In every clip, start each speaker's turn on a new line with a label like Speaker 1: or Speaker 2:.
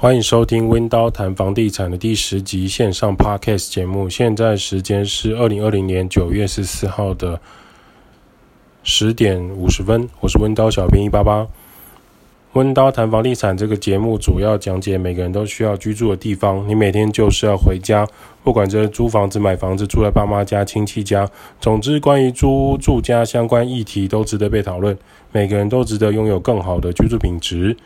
Speaker 1: 欢迎收听温刀谈房地产的第十集线上 Podcast 节目。现在时间是二零二零年九月十四号的十点五十分。我是温刀小编一八八。温刀谈房地产这个节目主要讲解每个人都需要居住的地方。你每天就是要回家，不管这是租房子、买房子、住在爸妈家、亲戚家，总之关于租住家相关议题都值得被讨论。每个人都值得拥有更好的居住品质。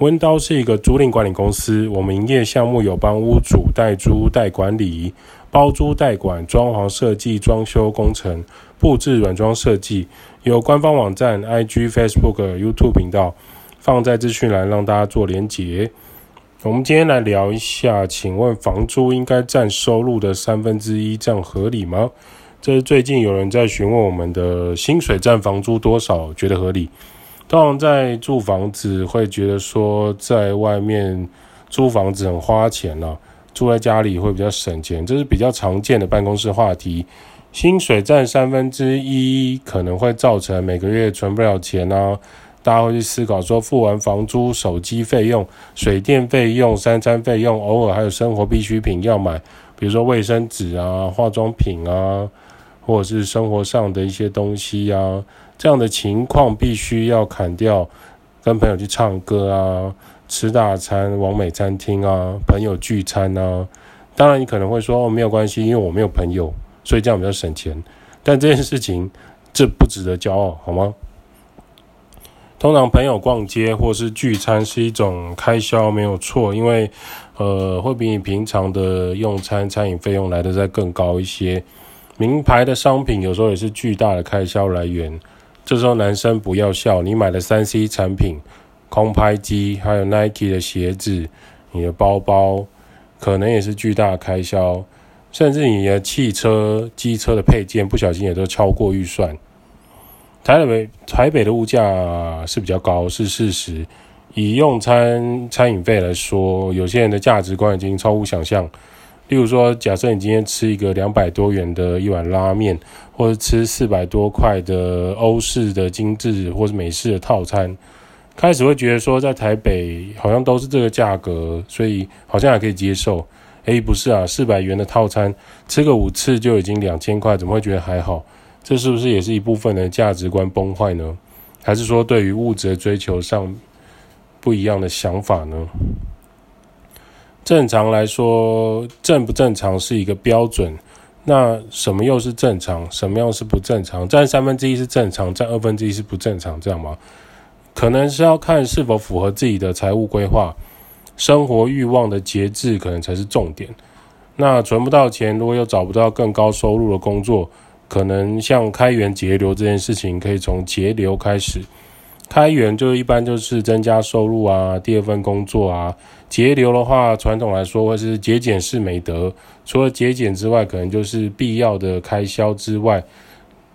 Speaker 1: 温刀是一个租赁管理公司，我们营业项目有帮屋主代租代管理、包租代管、装潢设计、装修工程、布置软装设计，有官方网站、IG、Facebook、YouTube 频道，放在资讯栏让大家做连结。我们今天来聊一下，请问房租应该占收入的三分之一，这样合理吗？这是最近有人在询问我们的薪水占房租多少，觉得合理。通常在住房子会觉得说，在外面租房子很花钱啊，住在家里会比较省钱，这是比较常见的办公室话题。薪水占三分之一可能会造成每个月存不了钱啊，大家会去思考说，付完房租、手机费用、水电费用、三餐费用，偶尔还有生活必需品要买，比如说卫生纸啊、化妆品啊，或者是生活上的一些东西啊。这样的情况必须要砍掉，跟朋友去唱歌啊，吃大餐、往美餐厅啊，朋友聚餐啊。当然，你可能会说哦，没有关系，因为我没有朋友，所以这样比较省钱。但这件事情，这不值得骄傲，好吗？通常朋友逛街或是聚餐是一种开销，没有错，因为呃，会比你平常的用餐餐饮费用来得再更高一些。名牌的商品有时候也是巨大的开销来源。这时候男生不要笑，你买的三 C 产品、空拍机，还有 Nike 的鞋子，你的包包，可能也是巨大的开销，甚至你的汽车、机车的配件，不小心也都超过预算。台北台北的物价是比较高，是事实。以用餐餐饮费来说，有些人的价值观已经超乎想象。例如说，假设你今天吃一个两百多元的一碗拉面，或者吃四百多块的欧式的精致或者美式的套餐，开始会觉得说，在台北好像都是这个价格，所以好像还可以接受。诶，不是啊，四百元的套餐吃个五次就已经两千块，怎么会觉得还好？这是不是也是一部分的价值观崩坏呢？还是说对于物质的追求上不一样的想法呢？正常来说，正不正常是一个标准。那什么又是正常？什么样是不正常？占三分之一是正常，占二分之一是不正常，这样吗？可能是要看是否符合自己的财务规划、生活欲望的节制，可能才是重点。那存不到钱，如果又找不到更高收入的工作，可能像开源节流这件事情，可以从节流开始。开源就一般就是增加收入啊，第二份工作啊。节流的话，传统来说会是节俭是美德。除了节俭之外，可能就是必要的开销之外，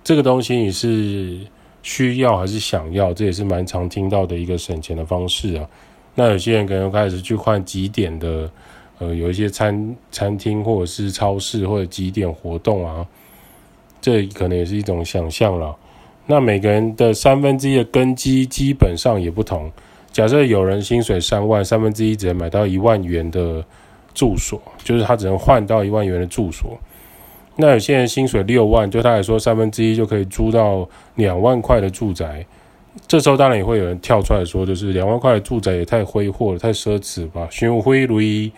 Speaker 1: 这个东西你是需要还是想要？这也是蛮常听到的一个省钱的方式啊。那有些人可能开始去换几点的，呃，有一些餐餐厅或者是超市或者几点活动啊，这可能也是一种想象了。那每个人的三分之一的根基基本上也不同。假设有人薪水三万，三分之一只能买到一万元的住所，就是他只能换到一万元的住所。那有些人薪水六万，就他来说三分之一就可以租到两万块的住宅。这时候当然也会有人跳出来说，就是两万块的住宅也太挥霍了，太奢侈吧？寻灰如一。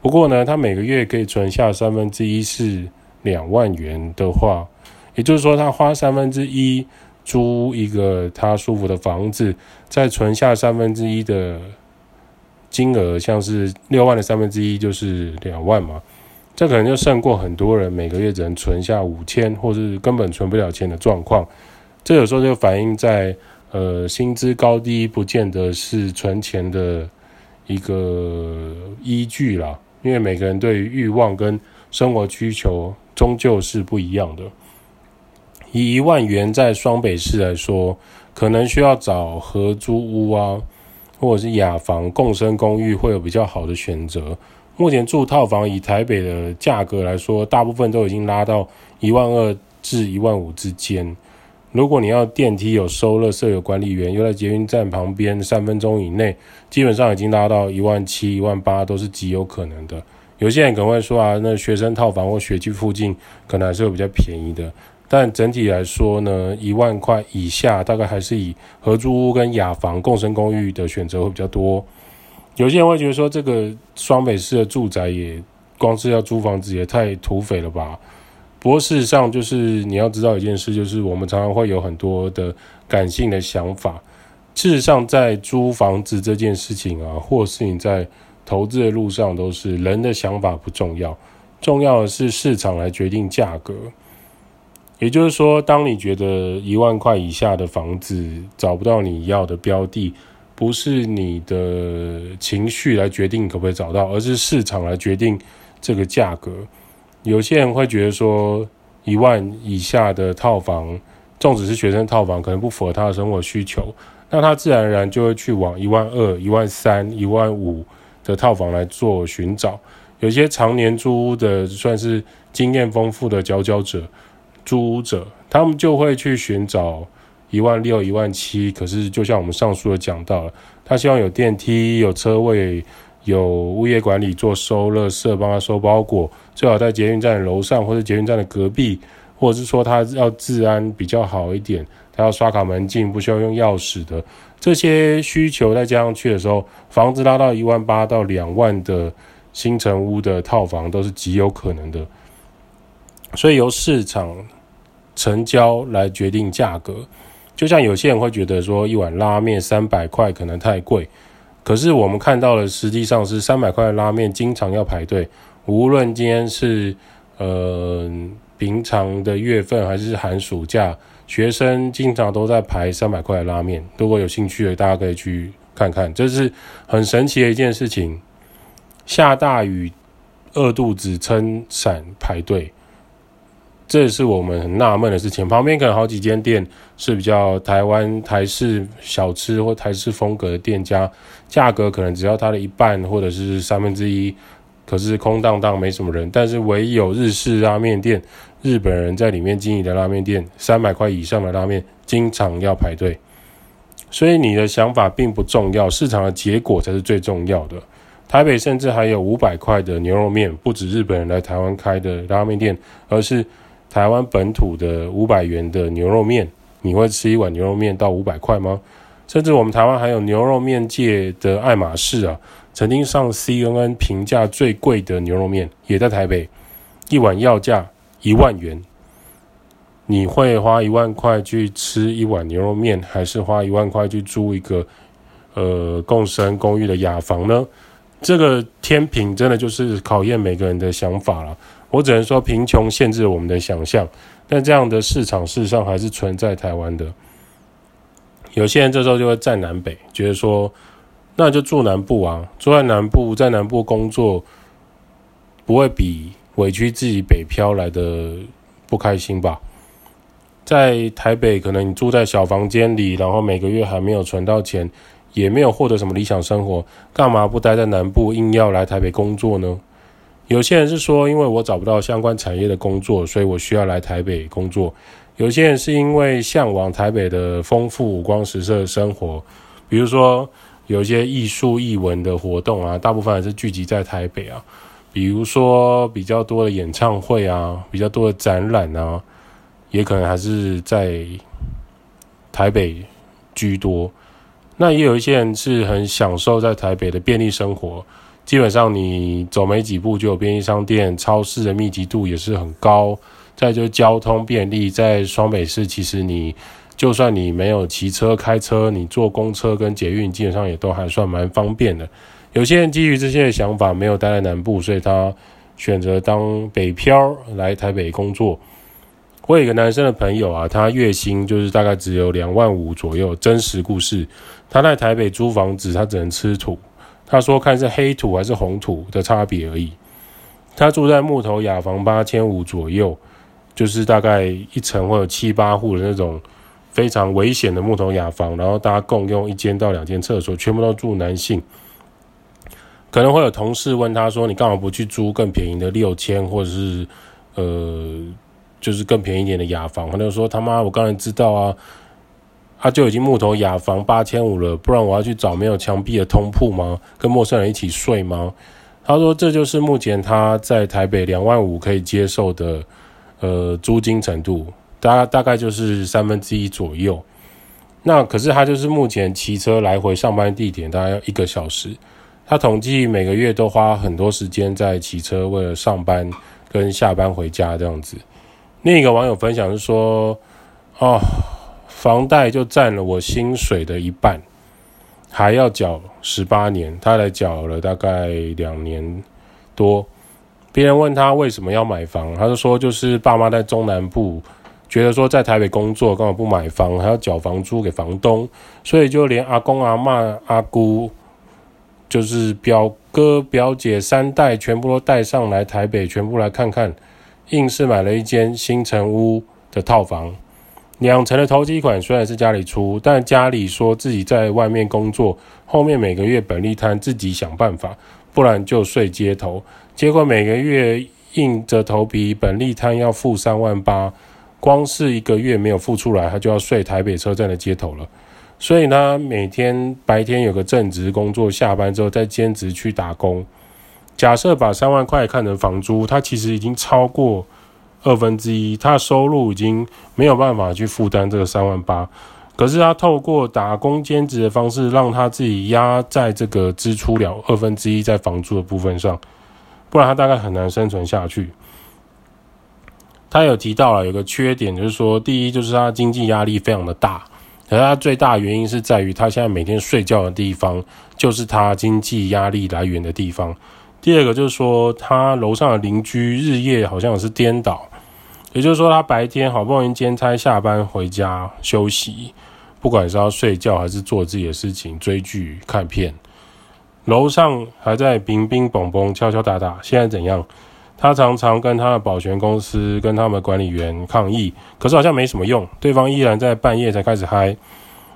Speaker 1: 不过呢，他每个月可以存下三分之一是两万元的话。也就是说，他花三分之一租一个他舒服的房子，再存下三分之一的金额，像是六万的三分之一就是两万嘛，这可能就胜过很多人每个月只能存下五千，或是根本存不了钱的状况。这有时候就反映在呃薪资高低不见得是存钱的一个依据啦，因为每个人对于欲望跟生活需求终究是不一样的。以一万元在双北市来说，可能需要找合租屋啊，或者是雅房、共生公寓会有比较好的选择。目前住套房以台北的价格来说，大部分都已经拉到一万二至一万五之间。如果你要电梯有收垃圾有管理员，又在捷运站旁边，三分钟以内，基本上已经拉到一万七、一万八，都是极有可能的。有些人可能会说啊，那学生套房或学区附近可能还是会比较便宜的。但整体来说呢，一万块以下，大概还是以合租屋跟雅房、共生公寓的选择会比较多。有些人会觉得说，这个双北市的住宅也光是要租房子也太土匪了吧？不过事实上，就是你要知道一件事，就是我们常常会有很多的感性的想法。事实上，在租房子这件事情啊，或是你在投资的路上，都是人的想法不重要，重要的是市场来决定价格。也就是说，当你觉得一万块以下的房子找不到你要的标的，不是你的情绪来决定可不可以找到，而是市场来决定这个价格。有些人会觉得说，一万以下的套房，纵使是学生套房，可能不符合他的生活需求，那他自然而然就会去往一万二、一万三、一万五的套房来做寻找。有些常年租屋的，算是经验丰富的佼佼者。租屋者，他们就会去寻找一万六、一万七。可是，就像我们上述的讲到了，他希望有电梯、有车位、有物业管理做收垃圾、帮他收包裹，最好在捷运站的楼上或者捷运站的隔壁，或者是说他要治安比较好一点，他要刷卡门禁，不需要用钥匙的这些需求再加上去的时候，房子拉到一万八到两万的新城屋的套房都是极有可能的。所以由市场成交来决定价格，就像有些人会觉得说一碗拉面三百块可能太贵，可是我们看到的实际上是三百块的拉面经常要排队，无论今天是呃平常的月份还是寒暑假，学生经常都在排三百块的拉面。如果有兴趣的，大家可以去看看，这是很神奇的一件事情。下大雨，饿肚子撑伞排队。这也是我们很纳闷的事情。旁边可能好几间店是比较台湾台式小吃或台式风格的店家，价格可能只要它的一半或者是三分之一，可是空荡荡没什么人。但是唯有日式拉面店，日本人在里面经营的拉面店，三百块以上的拉面经常要排队。所以你的想法并不重要，市场的结果才是最重要的。台北甚至还有五百块的牛肉面，不止日本人来台湾开的拉面店，而是。台湾本土的五百元的牛肉面，你会吃一碗牛肉面到五百块吗？甚至我们台湾还有牛肉面界的爱马仕啊，曾经上 CNN 评价最贵的牛肉面也在台北，一碗要价一万元。你会花一万块去吃一碗牛肉面，还是花一万块去租一个呃共生公寓的雅房呢？这个天平真的就是考验每个人的想法了。我只能说，贫穷限制了我们的想象，但这样的市场事实上还是存在台湾的。有些人这时候就会战南北，觉得说，那就住南部啊，住在南部，在南部工作，不会比委屈自己北漂来的不开心吧？在台北，可能你住在小房间里，然后每个月还没有存到钱，也没有获得什么理想生活，干嘛不待在南部，硬要来台北工作呢？有些人是说，因为我找不到相关产业的工作，所以我需要来台北工作。有些人是因为向往台北的丰富五光十色的生活，比如说有一些艺术艺文的活动啊，大部分还是聚集在台北啊。比如说比较多的演唱会啊，比较多的展览啊，也可能还是在台北居多。那也有一些人是很享受在台北的便利生活。基本上你走没几步就有便利商店，超市的密集度也是很高。再就是交通便利，在双北市，其实你就算你没有骑车开车，你坐公车跟捷运，基本上也都还算蛮方便的。有些人基于这些想法，没有待在南部，所以他选择当北漂来台北工作。我有一个男生的朋友啊，他月薪就是大概只有两万五左右，真实故事。他在台北租房子，他只能吃土。他说：“看是黑土还是红土的差别而已。”他住在木头雅房，八千五左右，就是大概一层会有七八户的那种非常危险的木头雅房，然后大家共用一间到两间厕所，全部都住男性。可能会有同事问他说：“你干嘛不去租更便宜的六千或者是呃就是更便宜一点的雅房，他就说他妈，我刚才知道啊，他就已经木头雅房八千五了，不然我要去找没有墙壁的通铺吗？跟陌生人一起睡吗？他说这就是目前他在台北两万五可以接受的呃租金程度，大大概就是三分之一左右。那可是他就是目前骑车来回上班地点大概要一个小时，他统计每个月都花很多时间在骑车，为了上班跟下班回家这样子。另一个网友分享是说：“哦，房贷就占了我薪水的一半，还要缴十八年，他来缴了大概两年多。别人问他为什么要买房，他就说就是爸妈在中南部，觉得说在台北工作根本不买房，还要缴房租给房东，所以就连阿公阿嬷阿姑，就是表哥表姐三代全部都带上来台北，全部来看看。”硬是买了一间新城屋的套房，两成的投机款虽然是家里出，但家里说自己在外面工作，后面每个月本利摊自己想办法，不然就睡街头。结果每个月硬着头皮本利摊要付三万八，光是一个月没有付出来，他就要睡台北车站的街头了。所以呢，每天白天有个正职工作，下班之后再兼职去打工。假设把三万块看成房租，他其实已经超过二分之一，他的收入已经没有办法去负担这个三万八。可是他透过打工兼职的方式，让他自己压在这个支出了二分之一在房租的部分上，不然他大概很难生存下去。他有提到了有个缺点，就是说第一就是他经济压力非常的大，可是他最大原因是在于他现在每天睡觉的地方就是他经济压力来源的地方。第二个就是说，他楼上的邻居日夜好像是颠倒，也就是说，他白天好不容易兼差下班回家休息，不管是要睡觉还是做自己的事情，追剧看片，楼上还在乒乒乓乓敲敲打打。现在怎样？他常常跟他的保全公司跟他们管理员抗议，可是好像没什么用，对方依然在半夜才开始嗨。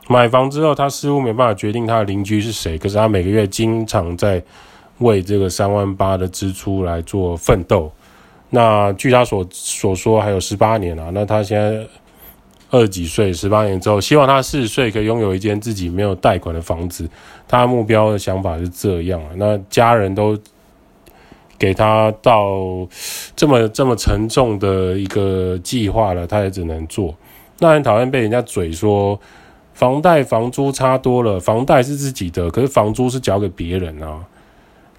Speaker 1: 买房之后，他似乎没办法决定他的邻居是谁，可是他每个月经常在。为这个三万八的支出来做奋斗，那据他所所说，还有十八年啊。那他现在二十几岁，十八年之后，希望他四十岁可以拥有一间自己没有贷款的房子。他目标的想法是这样啊。那家人都给他到这么这么沉重的一个计划了，他也只能做。那很讨厌被人家嘴说房贷房租差多了，房贷是自己的，可是房租是交给别人啊。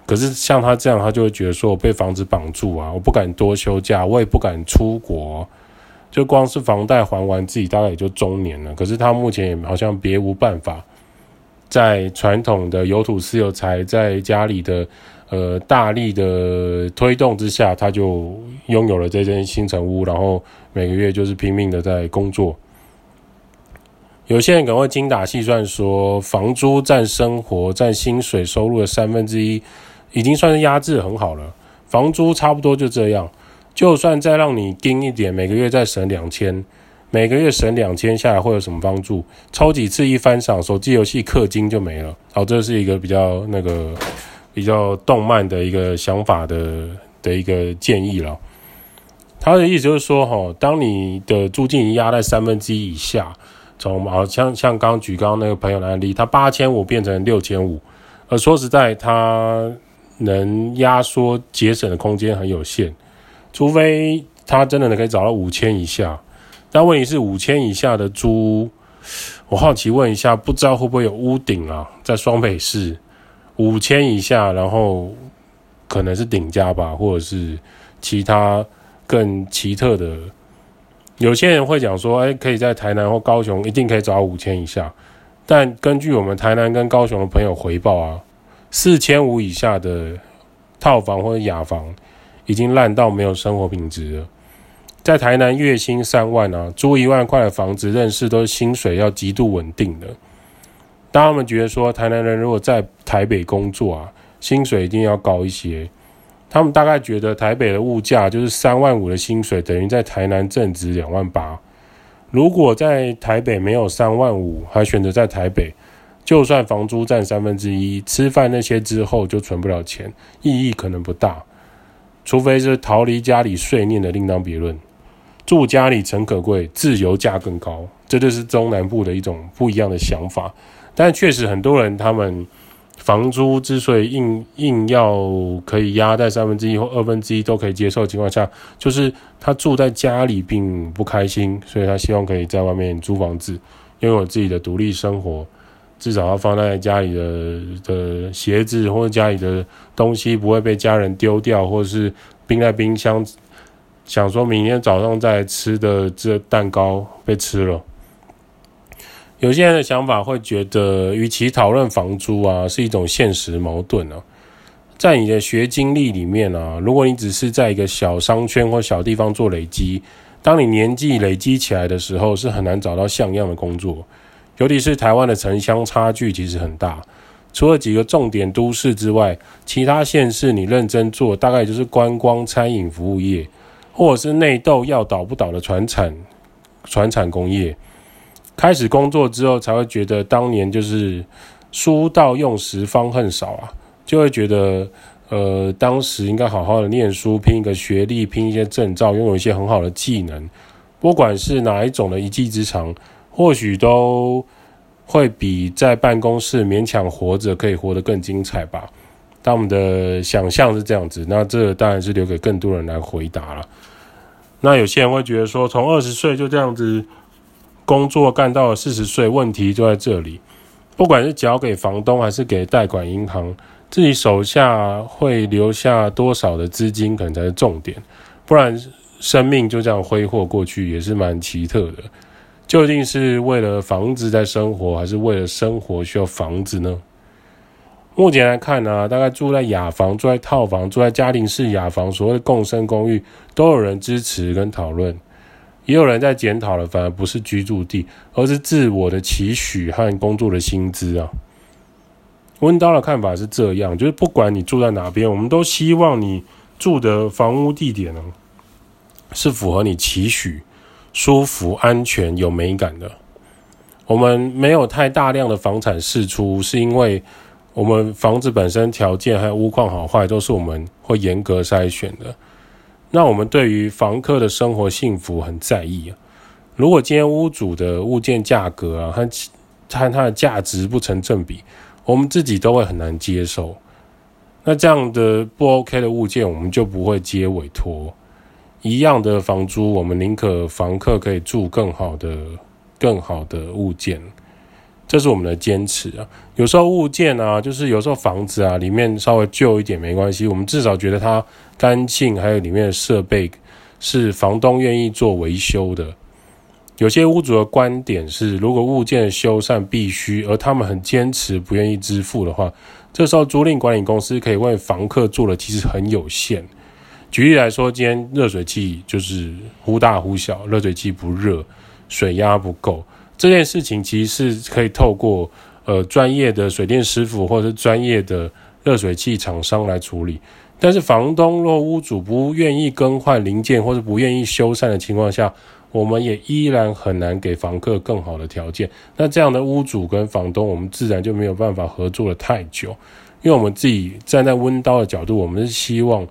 Speaker 1: 可是像他这样，他就会觉得说，我被房子绑住啊，我不敢多休假，我也不敢出国，就光是房贷还完，自己大概也就中年了。可是他目前也好像别无办法，在传统的有土斯有财，在家里的呃大力的推动之下，他就拥有了这间新城屋，然后每个月就是拼命的在工作。有些人可能会精打细算说，房租占生活占薪水收入的三分之一。已经算是压制很好了，房租差不多就这样，就算再让你盯一点，每个月再省两千，每个月省两千下来会有什么帮助？抽几次一翻赏，手机游戏氪金就没了。好，这是一个比较那个比较动漫的一个想法的的一个建议了。他的意思就是说，哈，当你的租金已经压在三分之一以下，从好像像刚举刚刚那个朋友的案例，他八千五变成六千五，而说实在他。能压缩节省的空间很有限，除非他真的能可以找到五千以下。但问题是五千以下的租，我好奇问一下，不知道会不会有屋顶啊？在双北市五千以下，然后可能是顶加吧，或者是其他更奇特的。有些人会讲说，哎，可以在台南或高雄一定可以找到五千以下，但根据我们台南跟高雄的朋友回报啊。四千五以下的套房或者雅房，已经烂到没有生活品质了。在台南月薪三万啊，租一万块的房子，认识都是薪水要极度稳定的。当他们觉得说，台南人如果在台北工作啊，薪水一定要高一些。他们大概觉得台北的物价就是三万五的薪水，等于在台南正值两万八。如果在台北没有三万五，还选择在台北。就算房租占三分之一，吃饭那些之后就存不了钱，意义可能不大。除非是逃离家里碎念的另当别论。住家里诚可贵，自由价更高。这就是中南部的一种不一样的想法。但确实，很多人他们房租之所以硬硬要可以压在三分之一或二分之一都可以接受的情况下，就是他住在家里并不开心，所以他希望可以在外面租房子，拥有自己的独立生活。至少要放在家里的的鞋子或者家里的东西不会被家人丢掉，或者是冰在冰箱，想说明天早上再吃的这蛋糕被吃了。有些人的想法会觉得，与其讨论房租啊，是一种现实矛盾啊。在你的学经历里面啊，如果你只是在一个小商圈或小地方做累积，当你年纪累积起来的时候，是很难找到像样的工作。尤其是台湾的城乡差距其实很大，除了几个重点都市之外，其他县市你认真做，大概就是观光、餐饮服务业，或者是内斗要倒不倒的传产、传产工业。开始工作之后，才会觉得当年就是书到用时方恨少啊，就会觉得呃，当时应该好好的念书，拼一个学历，拼一些证照，拥有一些很好的技能，不管是哪一种的一技之长。或许都会比在办公室勉强活着可以活得更精彩吧。但我们的想象是这样子，那这当然是留给更多人来回答了。那有些人会觉得说，从二十岁就这样子工作干到了四十岁，问题就在这里。不管是交给房东还是给贷款银行，自己手下会留下多少的资金，可能才是重点。不然生命就这样挥霍过去，也是蛮奇特的。究竟是为了房子在生活，还是为了生活需要房子呢？目前来看呢、大概住在雅房、住在套房、住在家庭式雅房，所谓的共生公寓，都有人支持跟讨论，也有人在检讨了，反而不是居住地，而是自我的期许和工作的薪资啊。温刀的看法是这样，就是不管你住在哪边，我们都希望你住的房屋地点呢，是符合你期许。舒服、安全、有美感的。我们没有太大量的房产释出，是因为我们房子本身条件还有屋况好坏，都是我们会严格筛选的。那我们对于房客的生活幸福很在意。如果今天屋主的物件价格啊和和它的价值不成正比，我们自己都会很难接受。那这样的不 OK 的物件，我们就不会接委托。一样的房租，我们宁可房客可以住更好的、更好的物件，这是我们的坚持啊。有时候物件啊，就是有时候房子啊，里面稍微旧一点没关系，我们至少觉得它干净，还有里面的设备是房东愿意做维修的。有些屋主的观点是，如果物件修缮必须，而他们很坚持不愿意支付的话，这时候租赁管理公司可以为房客做的其实很有限。举例来说，今天热水器就是忽大忽小，热水器不热，水压不够，这件事情其实是可以透过呃专业的水电师傅或者是专业的热水器厂商来处理。但是房东若屋主不愿意更换零件或者不愿意修缮的情况下，我们也依然很难给房客更好的条件。那这样的屋主跟房东，我们自然就没有办法合作的太久，因为我们自己站在温刀的角度，我们是希望。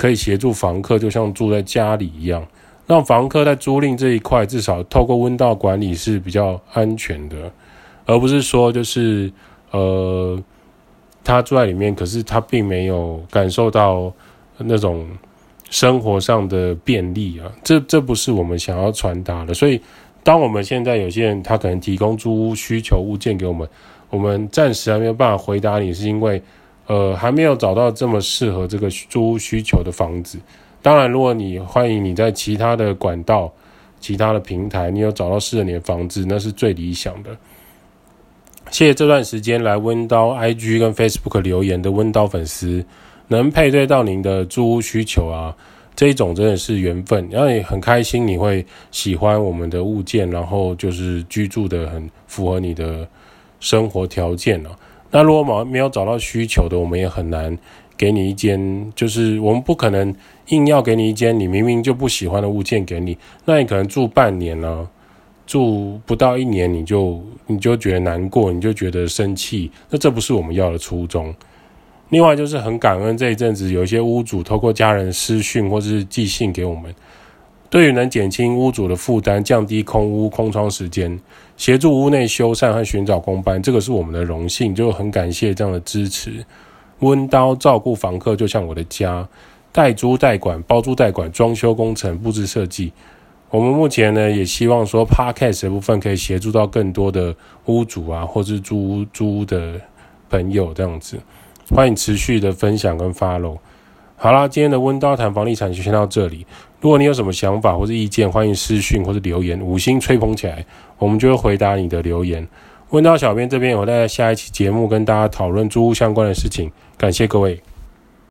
Speaker 1: 可以协助房客，就像住在家里一样，让房客在租赁这一块至少透过温道管理是比较安全的，而不是说就是呃，他住在里面，可是他并没有感受到那种生活上的便利啊，这这不是我们想要传达的。所以，当我们现在有些人他可能提供租屋需求物件给我们，我们暂时还没有办法回答你，是因为。呃，还没有找到这么适合这个租屋需求的房子。当然，如果你欢迎你在其他的管道、其他的平台，你有找到适合你的房子，那是最理想的。谢谢这段时间来温刀 IG 跟 Facebook 留言的温刀粉丝，能配对到您的租屋需求啊，这一种真的是缘分。然后也很开心你会喜欢我们的物件，然后就是居住的很符合你的生活条件啊。那如果没有找到需求的，我们也很难给你一间，就是我们不可能硬要给你一间你明明就不喜欢的物件给你。那你可能住半年呢、住不到一年你就你就觉得难过，你就觉得生气，那这不是我们要的初衷。另外就是很感恩这一阵子有一些屋主透过家人私讯或者是寄信给我们，对于能减轻屋主的负担、降低空屋空窗时间、协助屋内修缮和寻找工班，这个是我们的荣幸，就很感谢这样的支持。温刀照顾房客就像我的家，代租代管、包租代管、装修工程、布置设计。我们目前呢，也希望说，Podcast 的部分可以协助到更多的屋主啊，或是租屋租的朋友这样子。欢迎持续的分享跟 follow。好啦，今天的温叨谈房地产就先到这里。如果你有什么想法或是意见，欢迎私讯或是留言，五星吹捧起来，我们就会回答你的留言。温叨小编这边，我在下一期节目跟大家讨论租屋相关的事情。感谢各位。